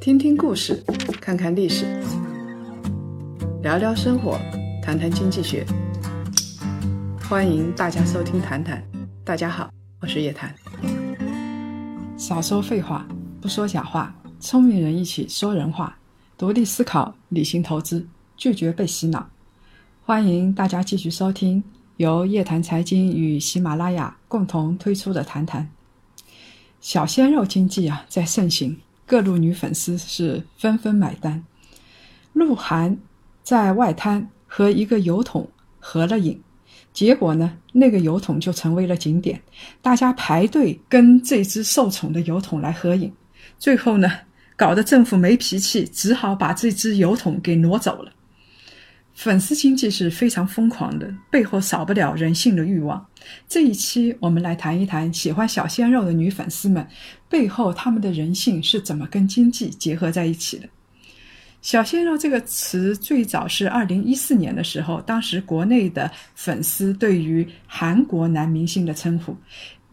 听听故事，看看历史，聊聊生活，谈谈经济学。欢迎大家收听《谈谈》，大家好，我是叶檀。少说废话，不说假话，聪明人一起说人话，独立思考，理性投资，拒绝被洗脑。欢迎大家继续收听由叶檀财经与喜马拉雅共同推出的《谈谈》。小鲜肉经济啊，在盛行，各路女粉丝是纷纷买单。鹿晗在外滩和一个油桶合了影，结果呢，那个油桶就成为了景点，大家排队跟这只受宠的油桶来合影。最后呢，搞得政府没脾气，只好把这只油桶给挪走了。粉丝经济是非常疯狂的，背后少不了人性的欲望。这一期我们来谈一谈喜欢小鲜肉的女粉丝们背后他们的人性是怎么跟经济结合在一起的。小鲜肉这个词最早是二零一四年的时候，当时国内的粉丝对于韩国男明星的称呼，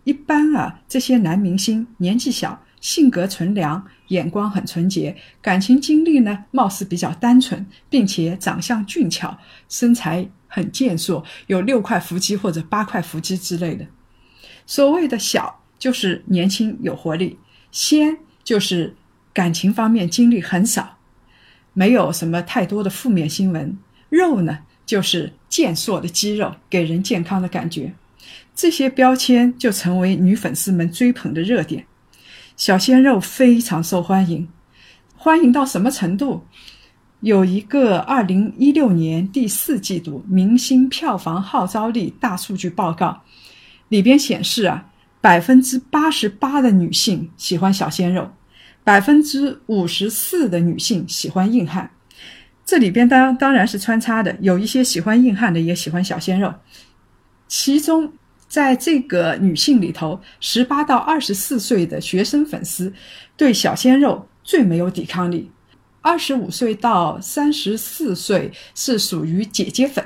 一般啊这些男明星年纪小。性格纯良，眼光很纯洁，感情经历呢，貌似比较单纯，并且长相俊俏，身材很健硕，有六块腹肌或者八块腹肌之类的。所谓的小，就是年轻有活力；鲜，就是感情方面经历很少，没有什么太多的负面新闻；肉呢，就是健硕的肌肉，给人健康的感觉。这些标签就成为女粉丝们追捧的热点。小鲜肉非常受欢迎，欢迎到什么程度？有一个二零一六年第四季度明星票房号召力大数据报告，里边显示啊，百分之八十八的女性喜欢小鲜肉，百分之五十四的女性喜欢硬汉。这里边当当然是穿插的，有一些喜欢硬汉的也喜欢小鲜肉，其中。在这个女性里头，十八到二十四岁的学生粉丝对小鲜肉最没有抵抗力；二十五岁到三十四岁是属于姐姐粉，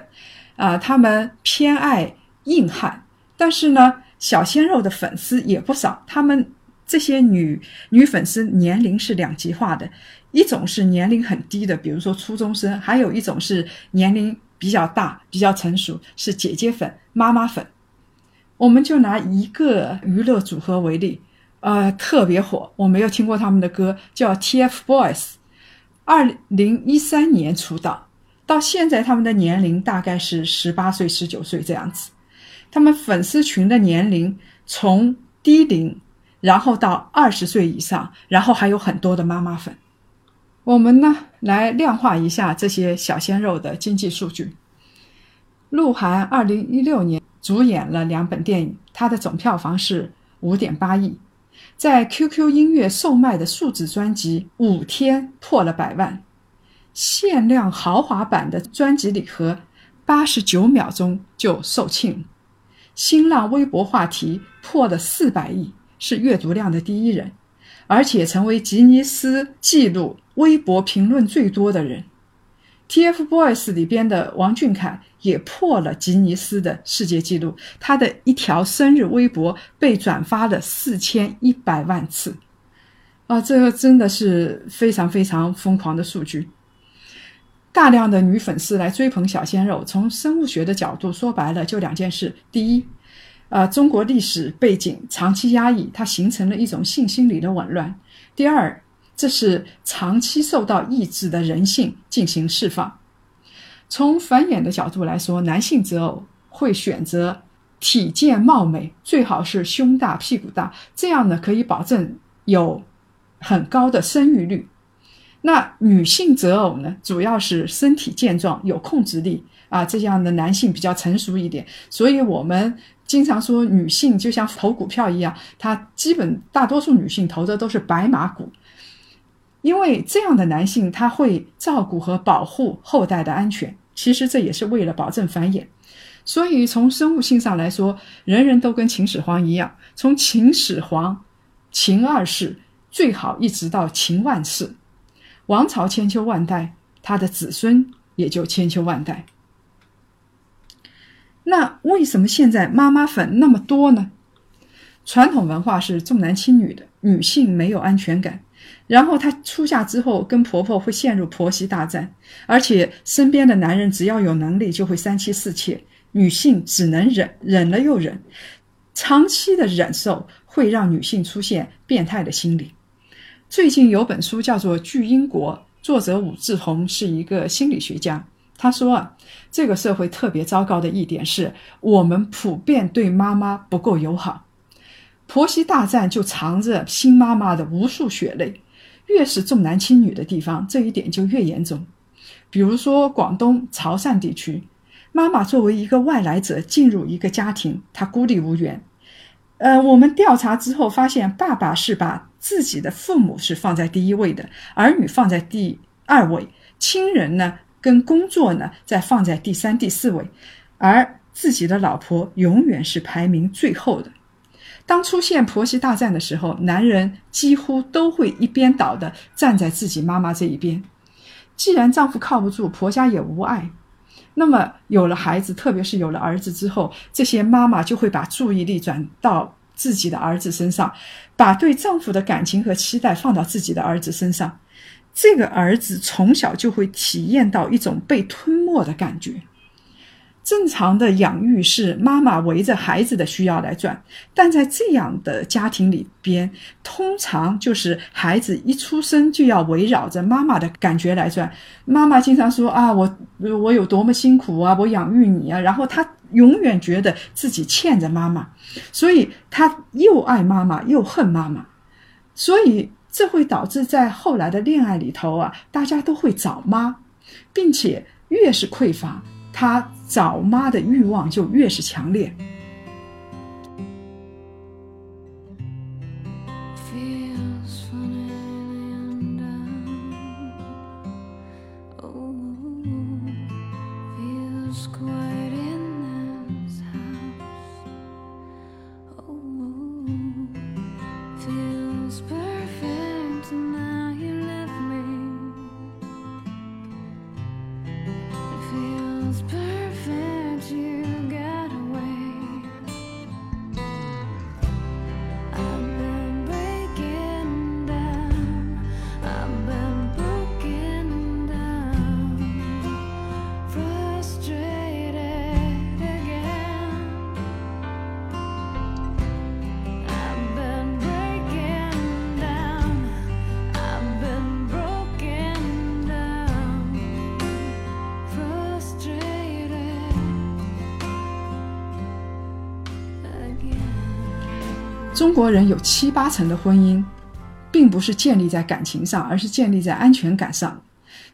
啊，他们偏爱硬汉。但是呢，小鲜肉的粉丝也不少。他们这些女女粉丝年龄是两极化的，一种是年龄很低的，比如说初中生；还有一种是年龄比较大、比较成熟，是姐姐粉、妈妈粉。我们就拿一个娱乐组合为例，呃，特别火，我没有听过他们的歌，叫 TFBOYS，二零一三年出道，到现在他们的年龄大概是十八岁、十九岁这样子。他们粉丝群的年龄从低龄，然后到二十岁以上，然后还有很多的妈妈粉。我们呢来量化一下这些小鲜肉的经济数据。鹿晗二零一六年。主演了两本电影，他的总票房是五点八亿，在 QQ 音乐售卖的数字专辑五天破了百万，限量豪华版的专辑礼盒八十九秒钟就售罄，新浪微博话题破了四百亿，是阅读量的第一人，而且成为吉尼斯纪录微博评论最多的人。TFBOYS 里边的王俊凯也破了吉尼斯的世界纪录，他的一条生日微博被转发了四千一百万次，啊，这个真的是非常非常疯狂的数据。大量的女粉丝来追捧小鲜肉，从生物学的角度说白了就两件事：第一，啊，中国历史背景长期压抑，它形成了一种性心理的紊乱；第二。这是长期受到抑制的人性进行释放。从繁衍的角度来说，男性择偶会选择体健貌美，最好是胸大屁股大，这样呢可以保证有很高的生育率。那女性择偶呢，主要是身体健壮、有控制力啊，这样的男性比较成熟一点。所以我们经常说，女性就像投股票一样，她基本大多数女性投的都是白马股。因为这样的男性，他会照顾和保护后代的安全，其实这也是为了保证繁衍。所以从生物性上来说，人人都跟秦始皇一样，从秦始皇、秦二世最好一直到秦万世，王朝千秋万代，他的子孙也就千秋万代。那为什么现在妈妈粉那么多呢？传统文化是重男轻女的。女性没有安全感，然后她出嫁之后跟婆婆会陷入婆媳大战，而且身边的男人只要有能力就会三妻四妾，女性只能忍，忍了又忍，长期的忍受会让女性出现变态的心理。最近有本书叫做《巨婴国》，作者武志红是一个心理学家。他说啊，这个社会特别糟糕的一点是我们普遍对妈妈不够友好，婆媳大战就藏着新妈妈的无数血泪。越是重男轻女的地方，这一点就越严重。比如说广东潮汕地区，妈妈作为一个外来者进入一个家庭，她孤立无援。呃，我们调查之后发现，爸爸是把自己的父母是放在第一位的，儿女放在第二位，亲人呢跟工作呢再放在第三、第四位，而自己的老婆永远是排名最后的。当出现婆媳大战的时候，男人几乎都会一边倒的站在自己妈妈这一边。既然丈夫靠不住，婆家也无碍。那么有了孩子，特别是有了儿子之后，这些妈妈就会把注意力转到自己的儿子身上，把对丈夫的感情和期待放到自己的儿子身上。这个儿子从小就会体验到一种被吞没的感觉。正常的养育是妈妈围着孩子的需要来转，但在这样的家庭里边，通常就是孩子一出生就要围绕着妈妈的感觉来转。妈妈经常说啊，我我有多么辛苦啊，我养育你啊，然后他永远觉得自己欠着妈妈，所以他又爱妈妈又恨妈妈，所以这会导致在后来的恋爱里头啊，大家都会找妈，并且越是匮乏。他找妈的欲望就越是强烈。中国人有七八成的婚姻，并不是建立在感情上，而是建立在安全感上。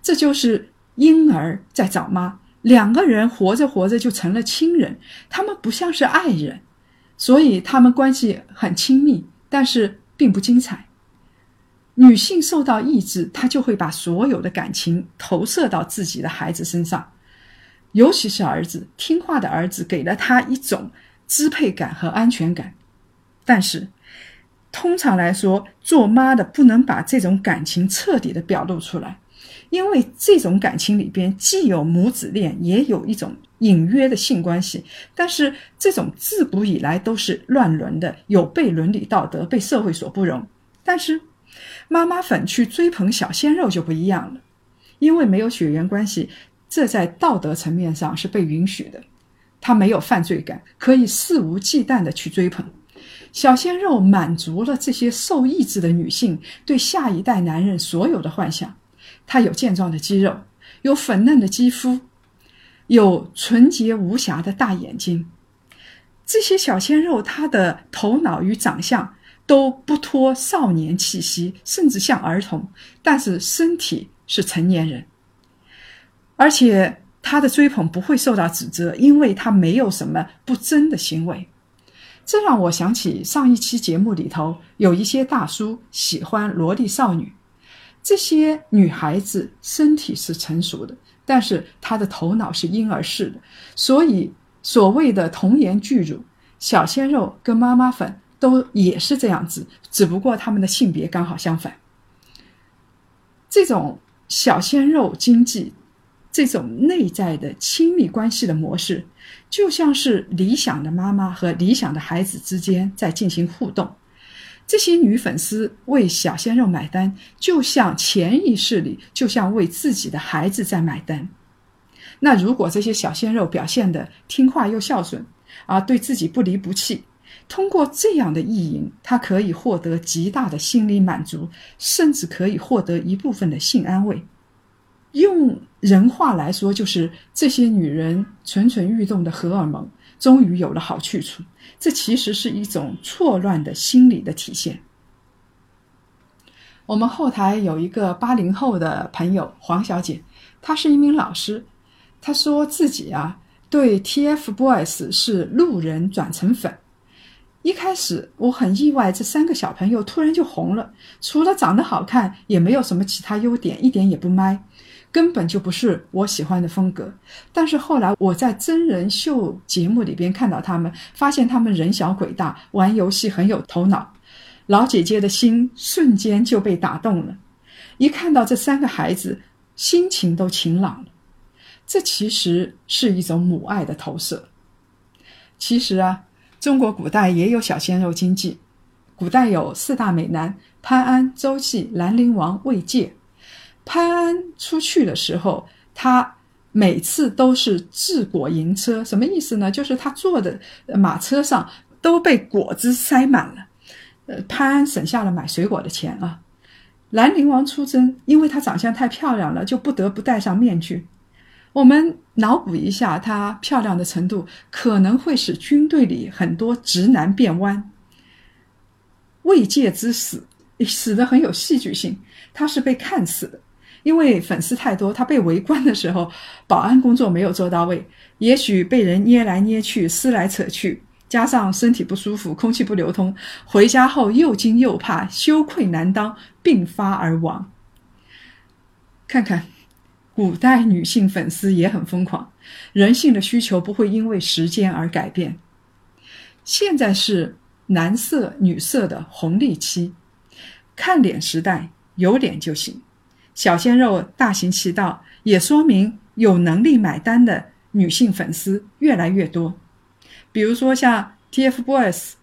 这就是婴儿在找妈，两个人活着活着就成了亲人，他们不像是爱人，所以他们关系很亲密，但是并不精彩。女性受到抑制，她就会把所有的感情投射到自己的孩子身上，尤其是儿子，听话的儿子给了她一种支配感和安全感。但是，通常来说，做妈的不能把这种感情彻底的表露出来，因为这种感情里边既有母子恋，也有一种隐约的性关系。但是，这种自古以来都是乱伦的，有悖伦理道德，被社会所不容。但是，妈妈粉去追捧小鲜肉就不一样了，因为没有血缘关系，这在道德层面上是被允许的。他没有犯罪感，可以肆无忌惮的去追捧。小鲜肉满足了这些受抑制的女性对下一代男人所有的幻想。他有健壮的肌肉，有粉嫩的肌肤，有纯洁无瑕的大眼睛。这些小鲜肉，他的头脑与长相都不脱少年气息，甚至像儿童，但是身体是成年人。而且他的追捧不会受到指责，因为他没有什么不真的行为。这让我想起上一期节目里头有一些大叔喜欢萝莉少女，这些女孩子身体是成熟的，但是她的头脑是婴儿式的，所以所谓的童颜巨乳、小鲜肉跟妈妈粉都也是这样子，只不过他们的性别刚好相反。这种小鲜肉经济。这种内在的亲密关系的模式，就像是理想的妈妈和理想的孩子之间在进行互动。这些女粉丝为小鲜肉买单，就像潜意识里就像为自己的孩子在买单。那如果这些小鲜肉表现的听话又孝顺，啊，对自己不离不弃，通过这样的意淫，他可以获得极大的心理满足，甚至可以获得一部分的性安慰。用人话来说，就是这些女人蠢蠢欲动的荷尔蒙终于有了好去处。这其实是一种错乱的心理的体现。我们后台有一个八零后的朋友黄小姐，她是一名老师。她说自己啊，对 TFBOYS 是路人转成粉。一开始我很意外，这三个小朋友突然就红了，除了长得好看，也没有什么其他优点，一点也不卖，根本就不是我喜欢的风格。但是后来我在真人秀节目里边看到他们，发现他们人小鬼大，玩游戏很有头脑，老姐姐的心瞬间就被打动了。一看到这三个孩子，心情都晴朗了。这其实是一种母爱的投射。其实啊，中国古代也有小鲜肉经济。古代有四大美男：潘安、周忌、兰陵王、魏介。潘安出去的时候，他每次都是治果迎车，什么意思呢？就是他坐的马车上都被果子塞满了。呃，潘安省下了买水果的钱啊。兰陵王出征，因为他长相太漂亮了，就不得不戴上面具。我们脑补一下，她漂亮的程度可能会使军队里很多直男变弯。魏界之死死的很有戏剧性，他是被看死的，因为粉丝太多，他被围观的时候，保安工作没有做到位，也许被人捏来捏去、撕来扯去，加上身体不舒服、空气不流通，回家后又惊又怕、羞愧难当，病发而亡。看看。古代女性粉丝也很疯狂，人性的需求不会因为时间而改变。现在是男色女色的红利期，看脸时代，有脸就行。小鲜肉大行其道，也说明有能力买单的女性粉丝越来越多。比如说像 TFBOYS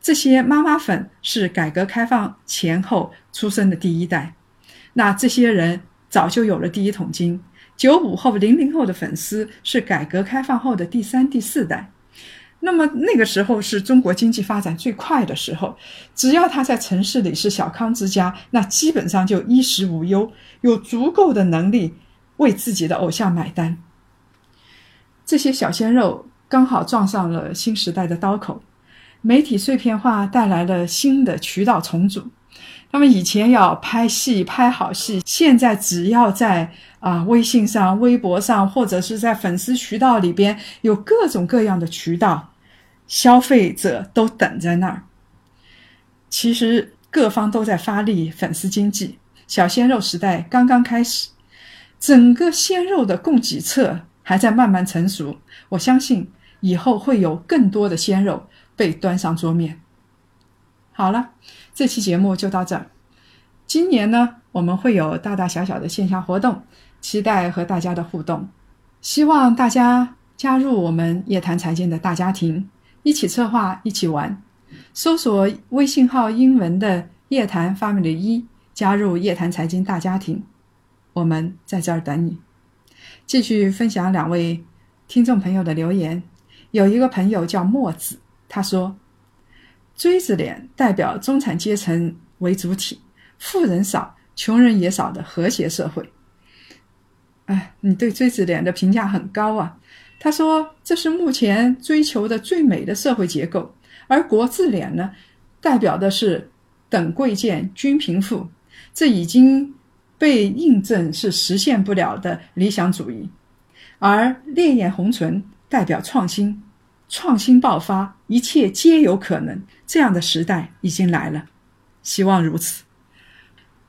这些妈妈粉，是改革开放前后出生的第一代，那这些人。早就有了第一桶金。九五后、零零后的粉丝是改革开放后的第三、第四代。那么那个时候是中国经济发展最快的时候，只要他在城市里是小康之家，那基本上就衣食无忧，有足够的能力为自己的偶像买单。这些小鲜肉刚好撞上了新时代的刀口，媒体碎片化带来了新的渠道重组。他们以前要拍戏拍好戏，现在只要在啊微信上、微博上，或者是在粉丝渠道里边有各种各样的渠道，消费者都等在那儿。其实各方都在发力粉丝经济，小鲜肉时代刚刚开始，整个鲜肉的供给侧还在慢慢成熟。我相信以后会有更多的鲜肉被端上桌面。好了。这期节目就到这儿。今年呢，我们会有大大小小的线下活动，期待和大家的互动。希望大家加入我们夜谈财经的大家庭，一起策划，一起玩。搜索微信号英文的“夜谈 Family 一”，加入夜谈财经大家庭。我们在这儿等你。继续分享两位听众朋友的留言。有一个朋友叫墨子，他说。锥子脸代表中产阶层为主体，富人少、穷人也少的和谐社会。哎，你对锥子脸的评价很高啊！他说这是目前追求的最美的社会结构，而国字脸呢，代表的是等贵贱均贫富，这已经被印证是实现不了的理想主义。而烈焰红唇代表创新。创新爆发，一切皆有可能。这样的时代已经来了，希望如此。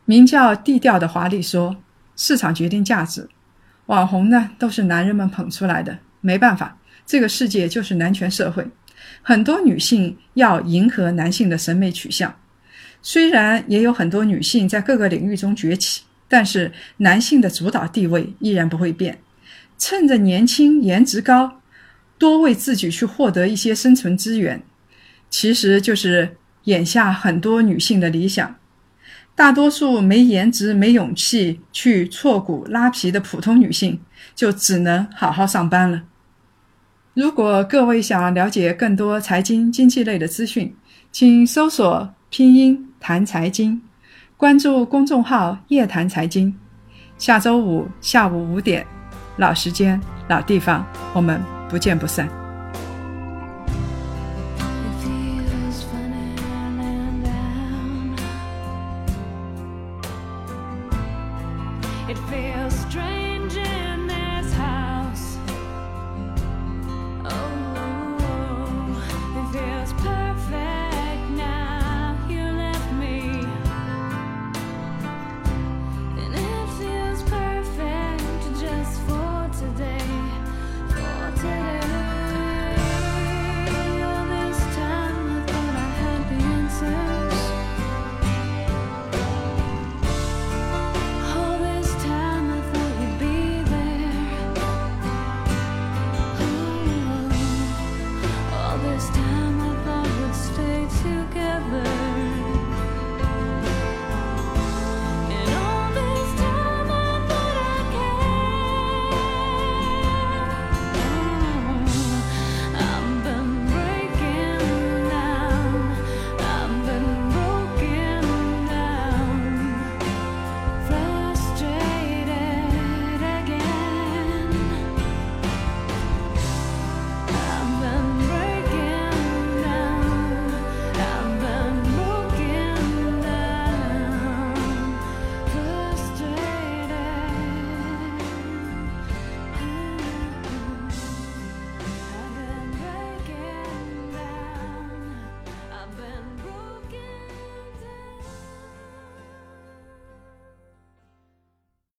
名叫低调的华丽说：“市场决定价值，网红呢都是男人们捧出来的。没办法，这个世界就是男权社会，很多女性要迎合男性的审美取向。虽然也有很多女性在各个领域中崛起，但是男性的主导地位依然不会变。趁着年轻、颜值高。”多为自己去获得一些生存资源，其实就是眼下很多女性的理想。大多数没颜值、没勇气去挫骨拉皮的普通女性，就只能好好上班了。如果各位想了解更多财经经济类的资讯，请搜索拼音谈财经，关注公众号夜谈财经。下周五下午五点，老时间、老地方，我们不见不散。It feels.